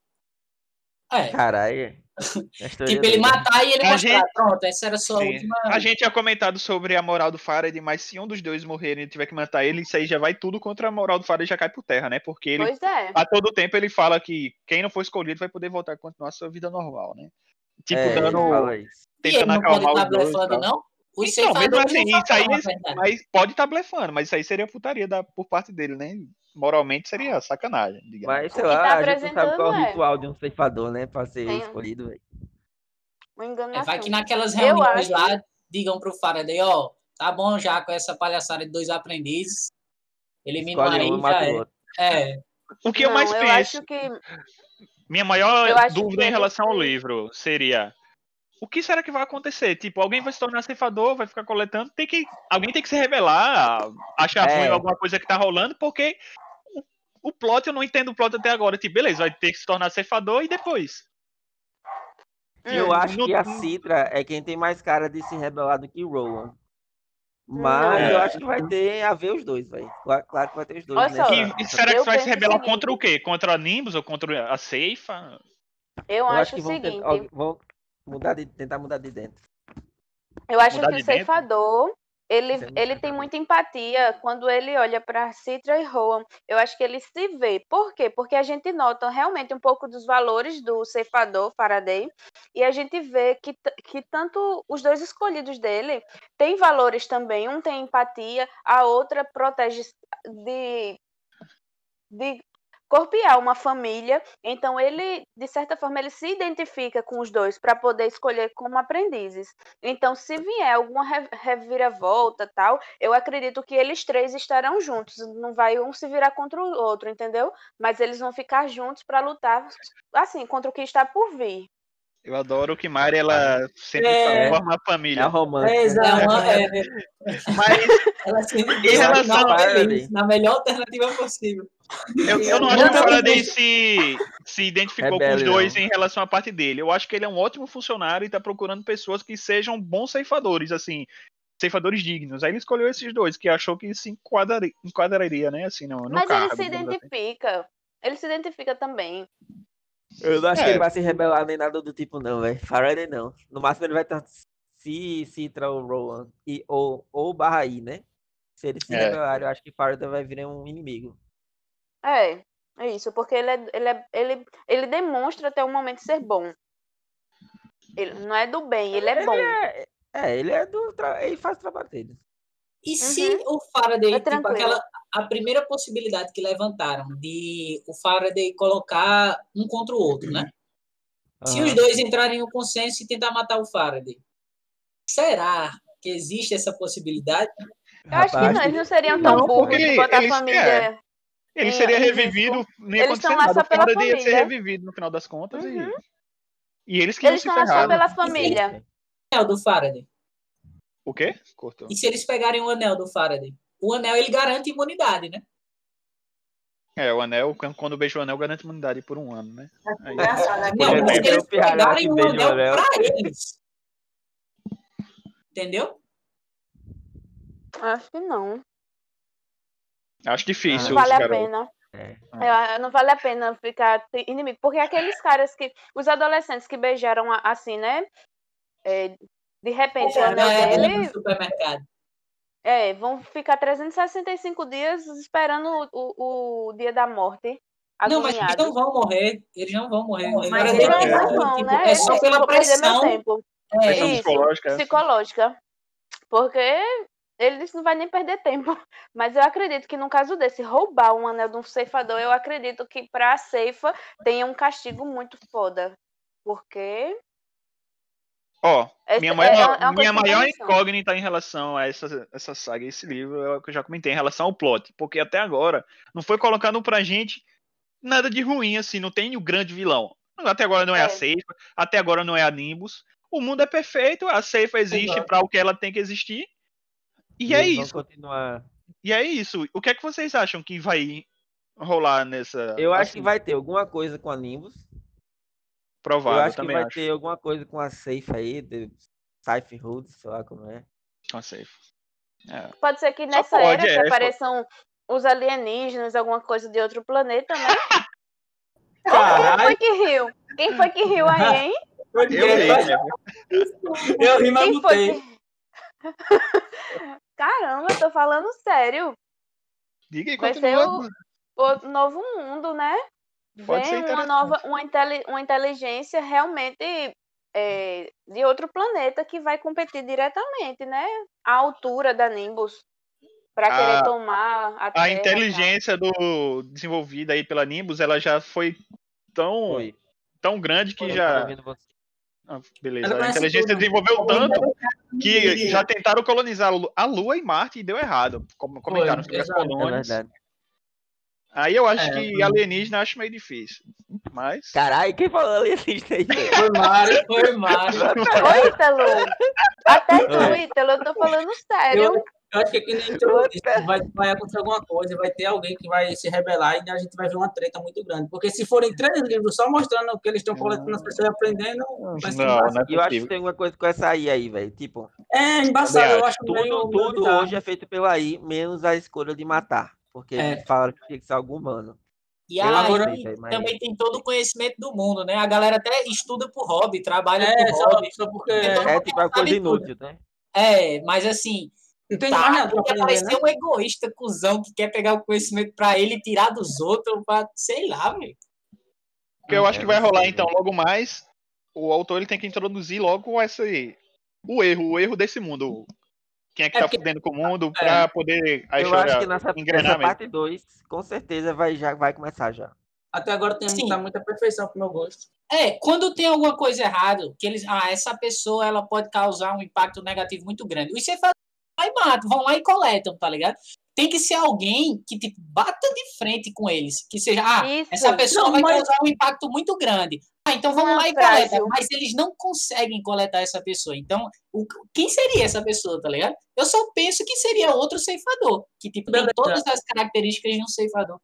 É. Caralho. [LAUGHS] Tipo, ele doida. matar e ele A mostrar, gente- pronto, essa era só a Sim. última. A gente tinha comentado sobre a moral do Faraday, mas se um dos dois morrerem e tiver que matar ele, isso aí já vai tudo contra a moral do Faraday e já cai por terra, né? Porque ele, Pois é. a todo tempo, ele fala que quem não for escolhido vai poder voltar a continuar a sua vida normal, né? Tipo, É, ele dando. E ele Tentando não pode acalmar estar os dois. blefando, tal. não? Os Então, mesmo assim, não isso aí, mas pode estar blefando, mas isso aí seria putaria da, por parte dele, né? Moralmente seria sacanagem, digamos. Mas, sei lá, tá a gente não sabe qual é o apresentando é- ritual de um ceifador, né? Pra ser Tem- escolhido, velho. Uma É, vai que naquelas Eu reuniões lá digam pro Faraday, ó, tá bom já com essa palhaçada de dois aprendizes. Elimina um Escolhe aí um, já é. É, O que eu Não, mais eu penso, acho que minha maior eu dúvida que em relação ao livro seria o que será que vai acontecer? Tipo, alguém vai se tornar ceifador, vai ficar coletando, tem que alguém tem que se revelar, achar É. ruim alguma coisa que tá rolando, porque o, o plot eu não entendo o plot até agora. Tipo, beleza, vai ter que se tornar ceifador e depois. Eu Hum, acho no- que a Citra é quem tem mais cara de se rebelar do que o Rowan. Mas Não. eu acho que vai ter a ver os dois, velho. Claro, que vai ter os dois. Né? E, e será que eu vai se rebelar contra o quê? Contra a Nimbus ou contra a Ceifa? eu, Eu acho, acho que o vão, seguinte. ó, vão mudar de, tentar mudar de dentro. Eu acho Mudar que o dentro? ceifador, ele, é ele tem muita empatia quando ele olha para Citra e Rowan. Eu acho que ele se vê. Por quê? Porque a gente nota realmente um pouco dos valores do ceifador Faraday e a gente vê que, que tanto os dois escolhidos dele têm valores também. Um tem empatia, a outra protege de, de corpiar uma família. Então ele, de certa forma, ele se identifica com os dois para poder escolher como aprendizes. Então, se vier alguma re- reviravolta, tal, eu acredito que eles três estarão juntos. Não vai um se virar contra o outro, entendeu? Mas eles vão ficar juntos para lutar, assim, contra o que está por vir. Eu adoro que Mari, ela sempre É. forma a É a família. romântica. É, é é, Mas ela sempre Em relação na, feliz, na melhor alternativa possível. eu, eu não acho que o Faraday se, se identificou com os dois não. em relação à parte dele. Eu acho que ele é um ótimo funcionário e tá procurando pessoas que sejam bons ceifadores, assim. ceifadores dignos. Aí ele escolheu esses dois, que achou que se enquadraria, enquadraria né? Assim, no, no Mas cargo, ele se assim. identifica. Ele se identifica também. Eu não acho É. que ele vai se rebelar nem nada do tipo, não, velho. Faraday não. No máximo ele vai estar. Se, se entrar o Rowan e, ou, ou o Barraí, né? Se ele se É. rebelar, eu acho que Faraday vai virar um inimigo. É, é isso, porque ele, é, ele, é, ele, ele demonstra até o momento ser bom. Ele não é do bem, ele é bom. É, é, ele é do. Ele faz o trabalho dele. E se o Faraday, É tipo, aquela, a primeira possibilidade que levantaram de o Faraday colocar um contra o outro, né? Se os dois entrarem no consenso e tentar matar o Faraday, será que existe essa possibilidade? Eu acho que Rapaz, não, eles não seriam tão Não, burros de botar eles- a família. Ele É, seria eles- revivido, ia eles estão lá nada. só O pela Faraday ia ser família. revivido no final das contas Uhum. e, e eles que iam Eles se estão lá só ferrar. pela família. O anel do Faraday. O quê? Cortou. E se eles pegarem o anel do Faraday? O anel ele garante imunidade, né? É, o anel, quando- beija o anel, garante imunidade por um ano, né? Engraçado, né? Não, Ele mas é se eles pegarem o anel anel. pra eles. Entendeu? Acho que não. Acho difícil, Não vale a pena. É. É, não vale a pena ficar inimigo. Porque aqueles caras que. Os adolescentes que beijaram assim, né? É, de repente o anel É, dele. no supermercado. É, vão ficar 365 dias esperando o, o, o dia da morte. Não, mas eles não vão morrer. Eles não vão morrer. Mas eles não que- vão, tipo, né? É só Eu pela meu pressão. tempo. É, Pressão Isso, psicológica. essa. psicológica. Porque eles não vai nem perder tempo. [LAUGHS] Mas eu acredito que no caso desse, roubar um anel de um ceifador, eu acredito que pra ceifa tenha um castigo muito foda. Porque. Ó, essa- minha é- maior, é uma coisa minha que maior incógnita em relação a essa, essa saga, esse livro, é o que eu já comentei, em relação ao plot. Porque até agora não foi colocando pra gente nada de ruim, assim, não tem o grande vilão. Até agora não é, É. a Seifa, até agora não é a Nimbus. O mundo é perfeito, a Seifa existe pra o que ela tem que existir. E é eles vão isso. continuar. E é isso. O que é que vocês acham que vai rolar nessa. Eu acho que assim, vai ter alguma coisa com a Nimbus. Provável, eu acho que também vai acho. ter alguma coisa com a Safe aí, de Safe Hood, sei lá como é. Com a Seifa. É. Pode ser que Só nessa pode, era é, que apareçam os alienígenas, alguma coisa de outro planeta, né? [LAUGHS] Quem foi que riu? Quem foi que riu aí, hein? [LAUGHS] Eu vi, né? Eu ri, mas foi mutei. que. [LAUGHS] Caramba, eu tô falando sério. Diga aí, Vai ser O novo mundo, né? Pode ser Vem uma interessante. nova, uma, inteli- uma inteligência realmente é, de outro planeta que vai competir diretamente, né? À altura da Nimbus. Pra querer A- tomar a, A Terra, inteligência do desenvolvida aí pela Nimbus, ela já foi tão, Foi. tão grande que Eu já. Ah, beleza. A conhece inteligência tudo. desenvolveu tanto que já tentaram colonizar a Lua e Marte e deu errado. Como comentaram sobre as. É colônias. verdade. Aí eu acho É, que alienígena acho meio difícil. Mas. Caralho, quem falou alienígena aí? [LAUGHS] Foi Mário, foi Mário. Oi, Ítalo! Até tu, Ítalo, eu tô falando sério. Eu, eu acho que aqui nem tu disse, vai, vai acontecer alguma coisa, vai ter alguém que vai se rebelar e a gente vai ver uma treta muito grande. Porque se forem três livros só mostrando o que eles estão coletando as pessoas aprendendo, vai ser Não, não é eu acho que tem alguma coisa com essa AI aí, velho. Tipo, É embaçado, eu acho tudo, meio, tudo hoje é feito pela AI, menos a escolha de matar. Porque É. falaram que tinha que ser algum humano. E aí sei, velho, mas- também tem todo o conhecimento do mundo, né? A galera até estuda por hobby, trabalha É, por só, hobby. só porque. Então, É tipo uma coisa sabe tudo. inútil, né? É, mas assim, Não tem tá, nada pra porque parecer né? um egoísta, cuzão, que quer pegar o conhecimento pra ele e tirar dos outros, pra, sei lá, velho. O que eu acho É, que vai rolar então logo mais, o autor ele tem que introduzir logo esse o erro, o erro desse mundo. Quem é que É tá porque- fudendo com o mundo pra poder a Eu acho que nessa, nessa parte 2, com certeza vai, já vai começar já. Até agora tem Sim. tá muita perfeição pro meu gosto. É, quando tem alguma coisa errada, que eles, ah, essa pessoa ela pode causar um impacto negativo muito grande. Os você faz lá e matam, vão lá e coletam, tá ligado? Tem que ser alguém que tipo, bata de frente com eles, que seja, ah, Isso. essa pessoa Não, vai mas- causar um impacto muito grande. Ah, então vamos Não, lá e frágil. coleta. Mas eles não conseguem coletar essa pessoa. Então, o, quem seria essa pessoa, tá ligado? Eu só penso que seria outro ceifador, que tipo, tem todas as características de um ceifador.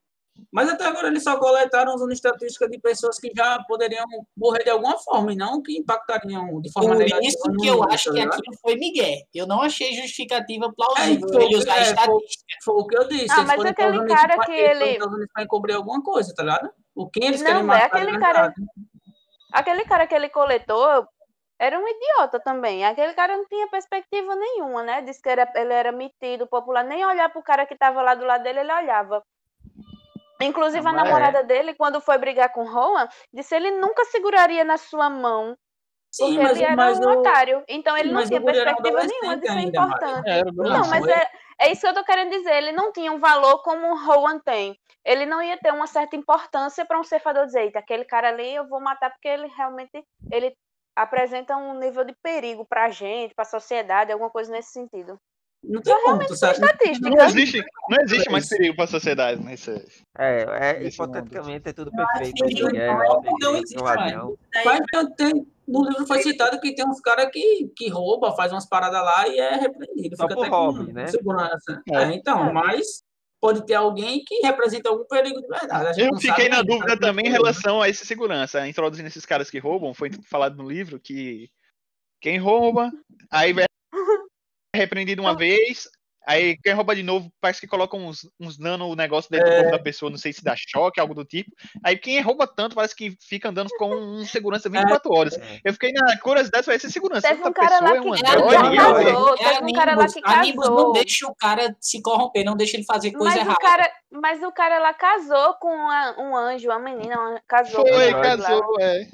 Mas até agora eles só coletaram usando estatística de pessoas que já poderiam morrer de alguma forma e não que impactariam de forma Por negativa. isso que eu acho tá que ligado? aquilo foi Miguel. Eu não achei justificativa É, plausível foi, ele usar é, foi, estatística. foi o que eu disse. Ah, eles mas foram aquele cara que ele- pra encobrir alguma coisa, tá ligado? O quem eles Não, querem é matar aquele de cara-. Aquele cara que ele coletou era um idiota também. Aquele cara não tinha perspectiva nenhuma, né? Disse que era, ele era metido, popular. Nem olhar pro cara que tava lá do lado dele, ele olhava. Inclusive, a mas é. namorada dele, quando foi brigar com Rowan, disse que ele nunca seguraria na sua mão. Sim, Porque mas, ele era mas um o... otário. Então ele não tinha perspectiva nenhuma de ser ainda, importante. É, Não, Não, mas é, é isso que eu tô querendo dizer. Ele não tinha um valor como o Rowan tem. Ele não ia ter uma certa importância para um ceifador dizer, "Eita, aquele cara ali eu vou matar porque ele realmente ele apresenta um nível de perigo pra gente, pra sociedade, alguma coisa nesse sentido. Não tem como, tu sabe? Estatística. Não existe, não existe mais perigo para a sociedade, né? Isso é- É, é Nesse hipoteticamente é tudo perfeito. Miguel, não, é não existe mais. Mas tem, tem- no livro foi citado que tem uns caras que, que rouba, faz umas paradas lá e é repreendido. Só Fica até com hobby, né? segurança. É. É, então, mas pode ter alguém que representa algum perigo de verdade. A gente Eu não fiquei sabe na dúvida também em relação a esse segurança, introduzindo esses caras que roubam, foi falado no livro que quem rouba, aí é repreendido uma vez, aí quem rouba de novo parece que coloca uns, uns nano negócio dentro do É. corpo da pessoa, não sei se dá choque, algo do tipo. Aí quem rouba tanto parece que fica andando com um segurança 24 horas. É. Eu fiquei na curiosidade, vai ser segurança. Teve um cara lá pessoa é que É é- casou, é teve um cara lá que Nimbus não casou. deixa o cara se corromper, não deixa ele fazer coisa Mas o, errada. cara, mas o cara lá casou com uma- um anjo, uma menina, uma- casou com um Foi, lá. casou, é.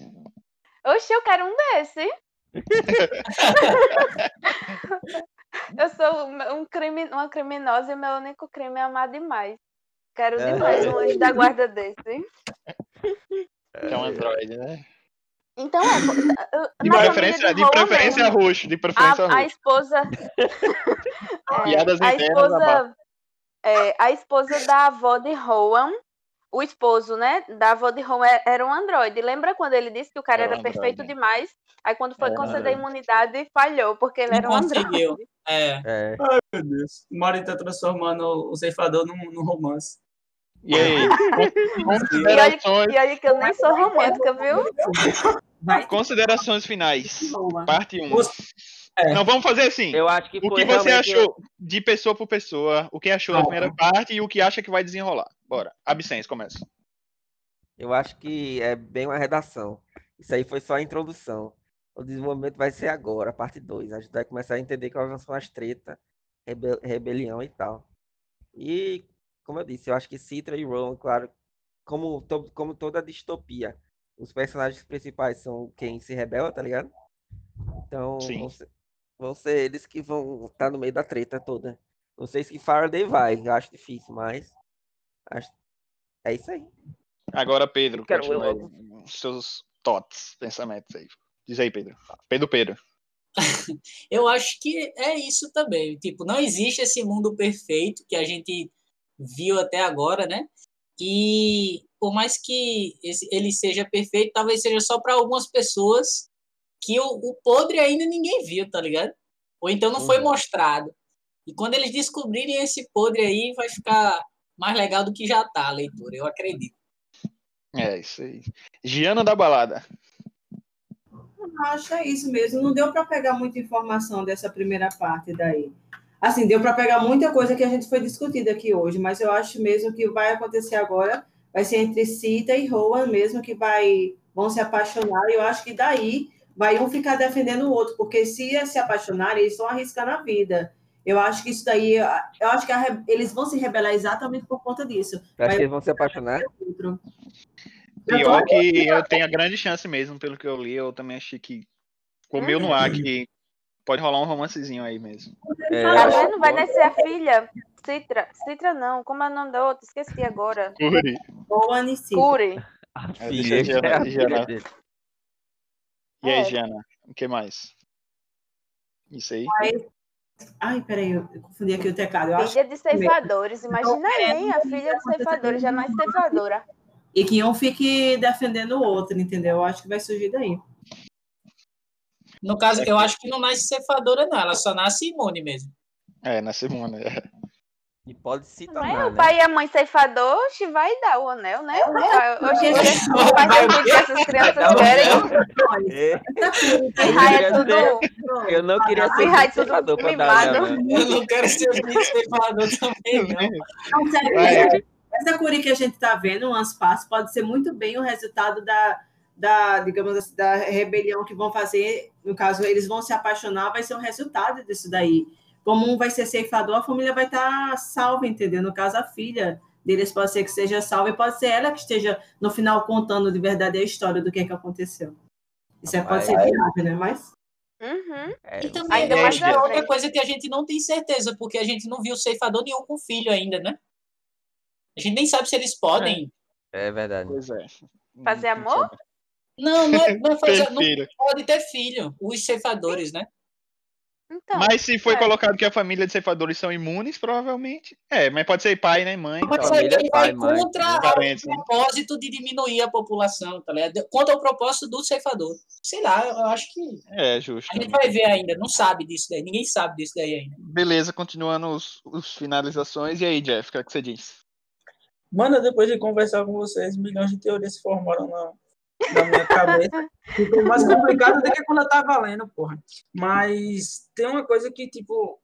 Oxe, eu quero um desse. [LAUGHS] eu sou um crime, uma criminosa e meu único crime é amar demais. Quero É. demais um anjo da guarda desse. É um androide, né? Então, é, De preferência, de Rowan preferência mesmo, roxo, de preferência a, a roxo. esposa. [LAUGHS] É, Piadas a internas, esposa. é, a esposa da avó de Rowan. O esposo, né? Da avó de é- era um androide. Lembra quando ele disse que o cara Era era um perfeito androide. demais? Aí quando foi um conceder a androide. imunidade, falhou, porque ele Não era um androide. conseguiu. É. É. Meu Deus. O Mari tá transformando o ceifador num, num romance. E aí? [LAUGHS] E olha, e olha que eu nem sou romântica, viu? Considerações finais. Parte 1. Os- é. Não, vamos fazer assim. Eu acho que O que você achou de pessoa por pessoa, o que achou da primeira parte e o que acha que vai desenrolar. Bora. Absence, começa. Eu acho que é bem uma redação. Isso aí foi só a introdução. O desenvolvimento vai ser agora, a parte 2. A gente vai começar a entender quais são as tretas, rebe- rebelião e tal. E, como eu disse, eu acho que Citra e Rowan, claro, como, to- como toda distopia, os personagens principais são quem se rebela, tá ligado? Então, Sim. ser, vão ser eles que vão estar no meio da treta toda. Não sei se Faraday vai, eu acho difícil, mas acho- é isso aí. Agora, Pedro, Quero continua eu aí, os seus thoughts, pensamentos aí. Diz aí, Pedro. Pedro, Pedro. [LAUGHS] Eu acho que é isso também. Tipo, não existe esse mundo perfeito que a gente viu até agora, né? E por mais que esse- ele seja perfeito, talvez seja só para algumas pessoas que o, o podre ainda ninguém viu, tá ligado? Ou então não foi Uhum. mostrado. E quando eles descobrirem esse podre aí, vai ficar mais legal do que já tá a leitura, eu acredito. É, isso aí. Giana da Balada. Acho que é isso mesmo. Não deu para pegar muita informação dessa primeira parte daí. Assim, deu para pegar muita coisa que a gente foi discutida aqui hoje, mas eu acho mesmo que vai acontecer agora vai ser entre Cita e Rowan mesmo que vai vão se apaixonar. E eu acho que daí vai um ficar defendendo o outro, porque se se apaixonarem, eles estão arriscando a vida. Eu acho que isso daí, eu acho que a eles vão se rebelar exatamente por conta disso. Acho que eles vão se apaixonar. Eu Pior que eu tenho a grande chance mesmo, pelo que eu li, eu também achei que comeu no ar que pode rolar um romancezinho aí mesmo. É, Tá vendo? Vai nascer a filha. Citra. Citra não. Como é o nome da outra? Esqueci agora. Curi. Cita. Curi. a É, filha, Giana- é a filha. E aí, É. Giana? O que mais? Isso aí. Ai, peraí, eu confundi aqui o teclado. Eu acho Filha de ceifadores. Imagina é, aí, a filha de ceifadores. Já nasce ceifadora. E que um fique defendendo o outro, entendeu? Eu acho que vai surgir daí. No caso, eu acho que não nasce cefadora, não. Ela só nasce imune mesmo. É, na semana. E pode se Mas tornar, o né? pai e a mãe ceifador, vai dar o anel, né? Oxe, Vai faz o tudo que essas crianças querem. É, E raia Eu tudo. Eu não queria ser um ceifador pra dar anel, não. Eu não quero ser o ceifador também, não. Não, sério, essa curi que a gente está vendo, o Anspass, pode ser muito bem o resultado da, da, digamos assim, da rebelião que vão fazer. No caso, eles vão se apaixonar, vai ser o resultado disso daí. Como um vai ser ceifador, a família vai estar salva, entendeu? No caso, a filha deles pode ser que seja salva e pode ser ela que esteja, no final, contando de verdade a história do que, que aconteceu. Isso é, pode ser viável, né? Mas Uhum. É, E também Ainda eu mais acho que é outra coisa que a gente não tem certeza, porque a gente não viu ceifador nenhum com filho ainda, né? A gente nem sabe se eles podem. é verdade. Pois é. Fazer amor? Não, não, é, não, é fazer, não pode ter filho, os ceifadores, né? Então, Mas se foi é. colocado que a família de ceifadores são imunes, provavelmente. É, mas pode ser pai, né? Mãe. Tal. aí família, ele vai pai, mãe, contra né? o Parentes, né? propósito de diminuir a população, tá ligado? Contra o propósito do ceifador. Sei lá, eu acho que É, justo. a gente vai ver ainda, não sabe disso daí, ninguém sabe disso daí ainda. Beleza, continuando os, os finalizações. E aí, Jeff, o que, é que você diz? Mano, depois de conversar com vocês, milhões de teorias se formaram na, na minha cabeça. Ficou mais complicado do que quando eu tava lendo, porra. Mas tem uma coisa que, tipo,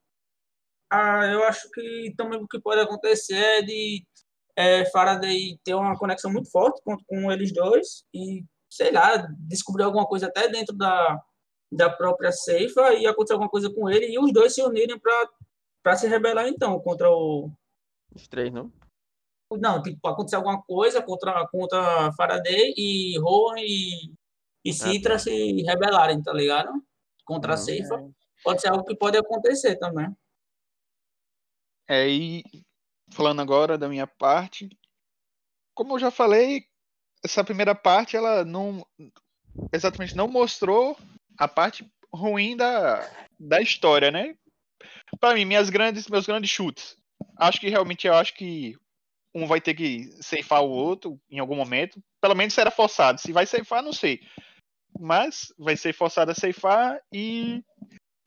ah, eu acho que também o que pode acontecer é de é, Faraday ter uma conexão muito forte com, com eles dois e, sei lá, descobrir alguma coisa até dentro da, da própria ceifa e acontecer alguma coisa com ele e os dois se unirem para se rebelar, então, contra o, Os três, não? Não, tipo, acontecer alguma coisa contra, contra Faraday e Rowan e, e Citra tá. se rebelarem, tá ligado? Contra a Uhum. Ceifa. Pode ser algo que pode acontecer também. É, e falando agora da minha parte, como eu já falei, essa primeira parte ela não exatamente não mostrou a parte ruim da, da história, né? Para mim, minhas grandes, meus grandes chutes. Acho que realmente eu acho que um vai ter que ceifar o outro em algum momento. Pelo menos será forçado. Se vai ceifar, não sei. Mas vai ser forçado a ceifar e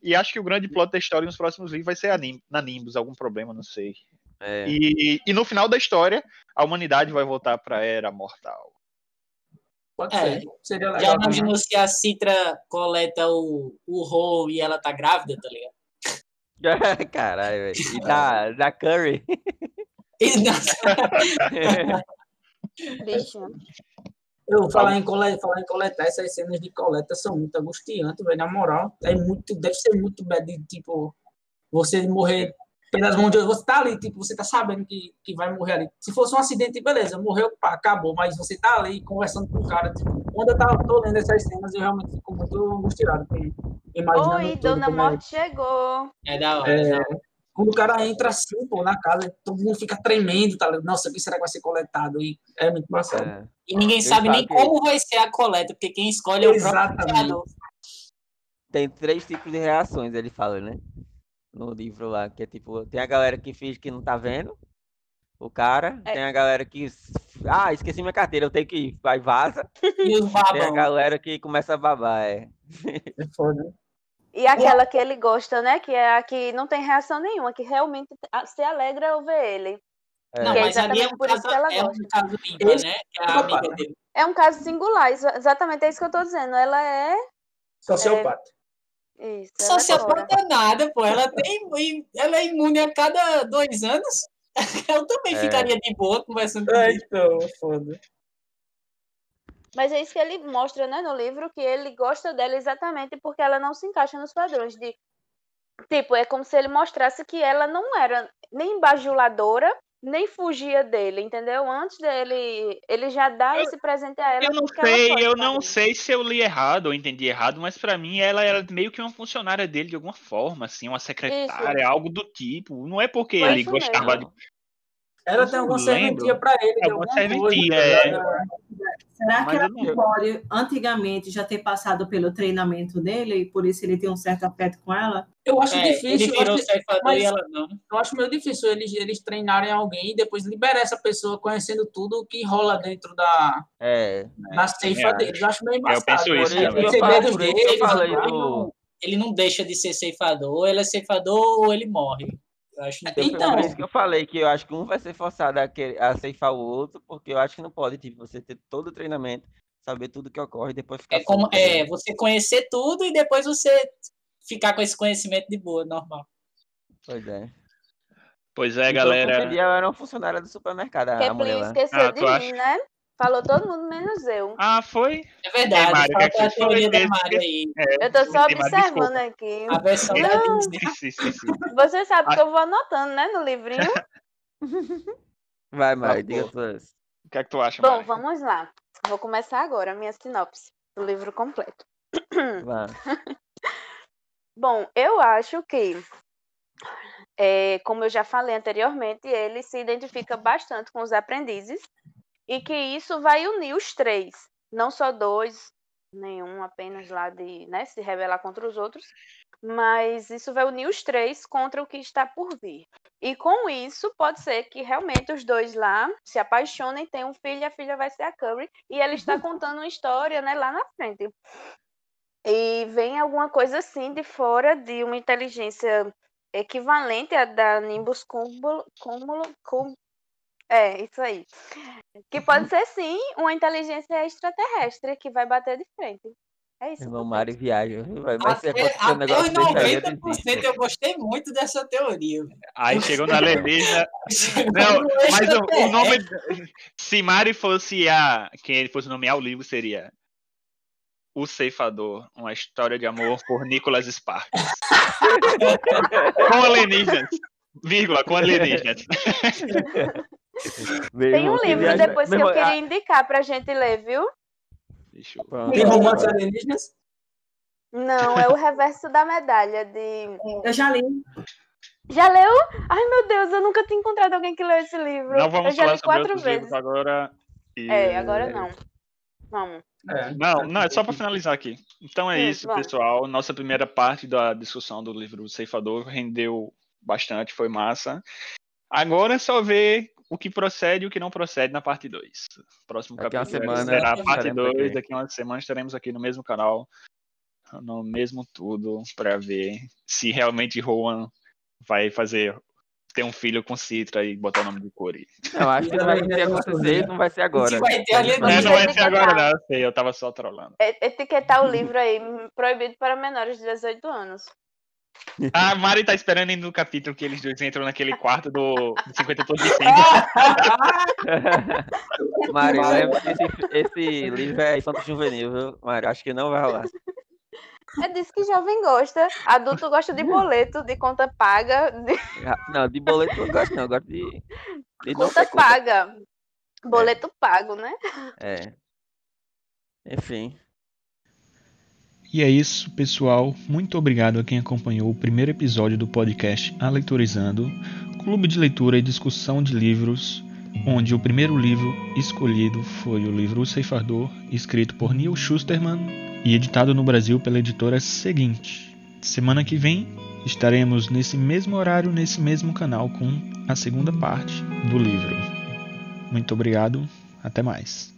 e acho que o grande plot da história nos próximos livros vai ser a Nim- na Nimbus, algum problema, não sei. É. E, e no final da história, a humanidade vai voltar pra Era Mortal. Pode É. ser. Seria Já legal. também. imaginou se a Citra coleta o, o Ro e ela tá grávida, tá ligado? [LAUGHS] Caralho, velho. E da, da Curry. [LAUGHS] E. [LAUGHS] Eu falar em, cole, falar em coletar, essas cenas de coleta são muito angustiantes, velho. Na moral, é muito, deve ser muito bad, de, tipo, você morrer pelas mãos de. Você tá ali, tipo, você tá sabendo que, que vai morrer ali. Se fosse um acidente, beleza, morreu, pá, acabou. Mas você tá ali conversando com o cara. Tipo, quando eu tava tô lendo essas cenas, eu realmente fico muito angustiado. Imaginando Oi, tudo, Dona é- Morte chegou. é da hora. É, quando o cara entra assim, pô, na casa, todo mundo fica tremendo, tá ligado? Nossa, o que será que vai ser coletado? E é muito embaçado. É. E ninguém Eu sabe nem como vai ser a coleta, porque quem escolhe é o próprio Exatamente. criador. Tem três tipos de reações, ele fala, né? No livro lá, que é tipo, tem a galera que finge que não tá vendo o cara, É. tem a galera que. Ah, esqueci minha carteira, eu tenho que ir. Vai, vaza. E os Tem a babão. galera que começa a babar, é. É foda. E aquela que ele gosta, né? Que é a que não tem reação nenhuma, que realmente se alegra ao ver ele. É. Não, é mas ali é exatamente um por isso caso, que ela é um gosta. caso ímpar, né? É é a o amiga papai. dele. É um caso singular, exa- exatamente é isso que eu tô dizendo. Ela é. Sociopata. Isso, ela é. Sociopata nada, pô. Ela, tem, ela é imune a cada dois anos. [LAUGHS] Eu também É. ficaria de boa conversando com É, então, foda. Mas é isso que ele mostra, né, no livro, que ele gosta dela exatamente porque ela não se encaixa nos padrões de. Tipo, é como se ele mostrasse que ela não era nem bajuladora, nem fugia dele, entendeu? Antes dele. Ele já dá esse presente a ela. Eu não ela sei, eu não ele. sei se eu li errado ou entendi errado, mas pra mim ela era meio que uma funcionária dele de alguma forma, assim, uma secretária, algo do tipo. Não é porque Foi ele isso gostava de. mesmo. Ela Eu tem alguma serventia pra ele. de Alguma alguma serventia, coisa, é. Será que ela não- pode, antigamente, já ter passado pelo treinamento dele e por isso ele tem um certo afeto com ela? Eu acho É, difícil. ele eu acho, mas- e ela não. eu acho meio difícil eles, eles treinarem alguém e depois liberar essa pessoa conhecendo tudo o que rola dentro da, É. da ceifa também deles. Eu acho meio Eu embaçado. penso isso. Eu segredos isso eu falei do- Ele não deixa de ser ceifador, ele é ceifador ou ele morre. Acho que Então, por isso que eu falei que eu acho que um vai ser forçado a, querer- a ceifar o outro, porque eu acho que não pode, tipo, você ter todo o treinamento, saber tudo que ocorre e depois ficar É como é você conhecer tudo e depois você ficar com esse conhecimento de boa, normal. Pois é. Pois é, E todo galera. eu era uma funcionária do supermercado, a, a mulher esqueceu Ah, de tu acha? mim, né? Falou todo mundo menos eu. Ah, foi? É verdade, Mário, o que é que falta a você falou teoria da? Mário aí. Eu tô só observando desculpa. aqui. A versão da. Disney. Você sabe que eu vou anotando, né, no livrinho? [LAUGHS] Vai, Mari, Tá diga bom. suas. O que é que tu acha, Bom, Mari? vamos lá. Vou começar agora a minha sinopse do livro completo. [CLEARS THROAT] [LAUGHS] Bom, eu acho que, é, como eu já falei anteriormente, ele se identifica bastante com os aprendizes e que isso vai unir os três, não só dois, nenhum apenas lá de né, se rebelar contra os outros, mas isso vai unir os três contra o que está por vir. E com isso, pode ser que realmente os dois lá se apaixonem, tenham um filho, e a filha vai ser a Curry, e ela está [LAUGHS] contando uma história né, lá na frente. E vem alguma coisa assim de fora de uma inteligência equivalente à da Nimbus Cúmulo. cúmulo. É, isso aí. Que pode ser sim uma inteligência extraterrestre que vai bater de frente. É isso. Irmão Mari viaja. Vai, ser Até, um até negócio os desse aí, eu 90% desisto. eu gostei muito dessa teoria. Aí chegou na alienígena. Não, mas o, o nome. Se Mari fosse a. Quem ele fosse nomear o livro seria. O Ceifador, uma história de amor por Nicholas Sparks. [LAUGHS] com alienígenas. Vírgula, com alienígenas. [LAUGHS] [LAUGHS] Tem um livro depois que eu queria indicar pra gente ler, viu? Deixa eu... Tem romance alienígenas? Não, é o reverso da medalha de. [LAUGHS] Eu já li. Já leu? Ai, meu Deus, eu nunca tinha encontrado alguém que leu esse livro. Não eu vamos já falar li sobre quatro vezes. agora. E- É, agora não. Vamos. É. Não, não, é só para finalizar aqui. Então é isso, vamos. pessoal. Nossa primeira parte da discussão do livro Ceifador rendeu bastante, foi massa. Agora é só ver o que procede e o que não procede na parte 2. Próximo Daqui capítulo semana será a parte estaremos 2. aqui. Daqui a uma semana estaremos aqui no mesmo canal, no mesmo tudo, para ver se realmente Rowan vai fazer ter um filho com Citra e botar o nome de Cori. Não, acho que não vai ter acontecer, não vai ser agora. Se vai ter É, alienígena. não vai ser agora, não, eu sei, eu tava só trolando. Etiquetar o livro aí, [LAUGHS] proibido para menores de 18 anos. A [LAUGHS] Mari tá esperando ainda no capítulo que eles dois entram naquele quarto do 50 tons de cinza. Mário, lembra que esse, esse livro é infanto juvenil, viu? Mário, acho que não vai rolar. É disso que jovem gosta. Adulto gosta de boleto, de conta paga, de Não, de boleto eu não gosto, não. Eu gosto de. de conta ter conta. paga. Boleto pago, né? É. Enfim. E é isso, pessoal. Muito obrigado a quem acompanhou o primeiro episódio do podcast A Leitorizando, clube de leitura e discussão de livros, onde o primeiro livro escolhido foi o livro O Ceifador, escrito por Neil Schusterman e editado no Brasil pela editora Seguinte. Semana que vem estaremos nesse mesmo horário, nesse mesmo canal, com a segunda parte do livro. Muito obrigado, até mais.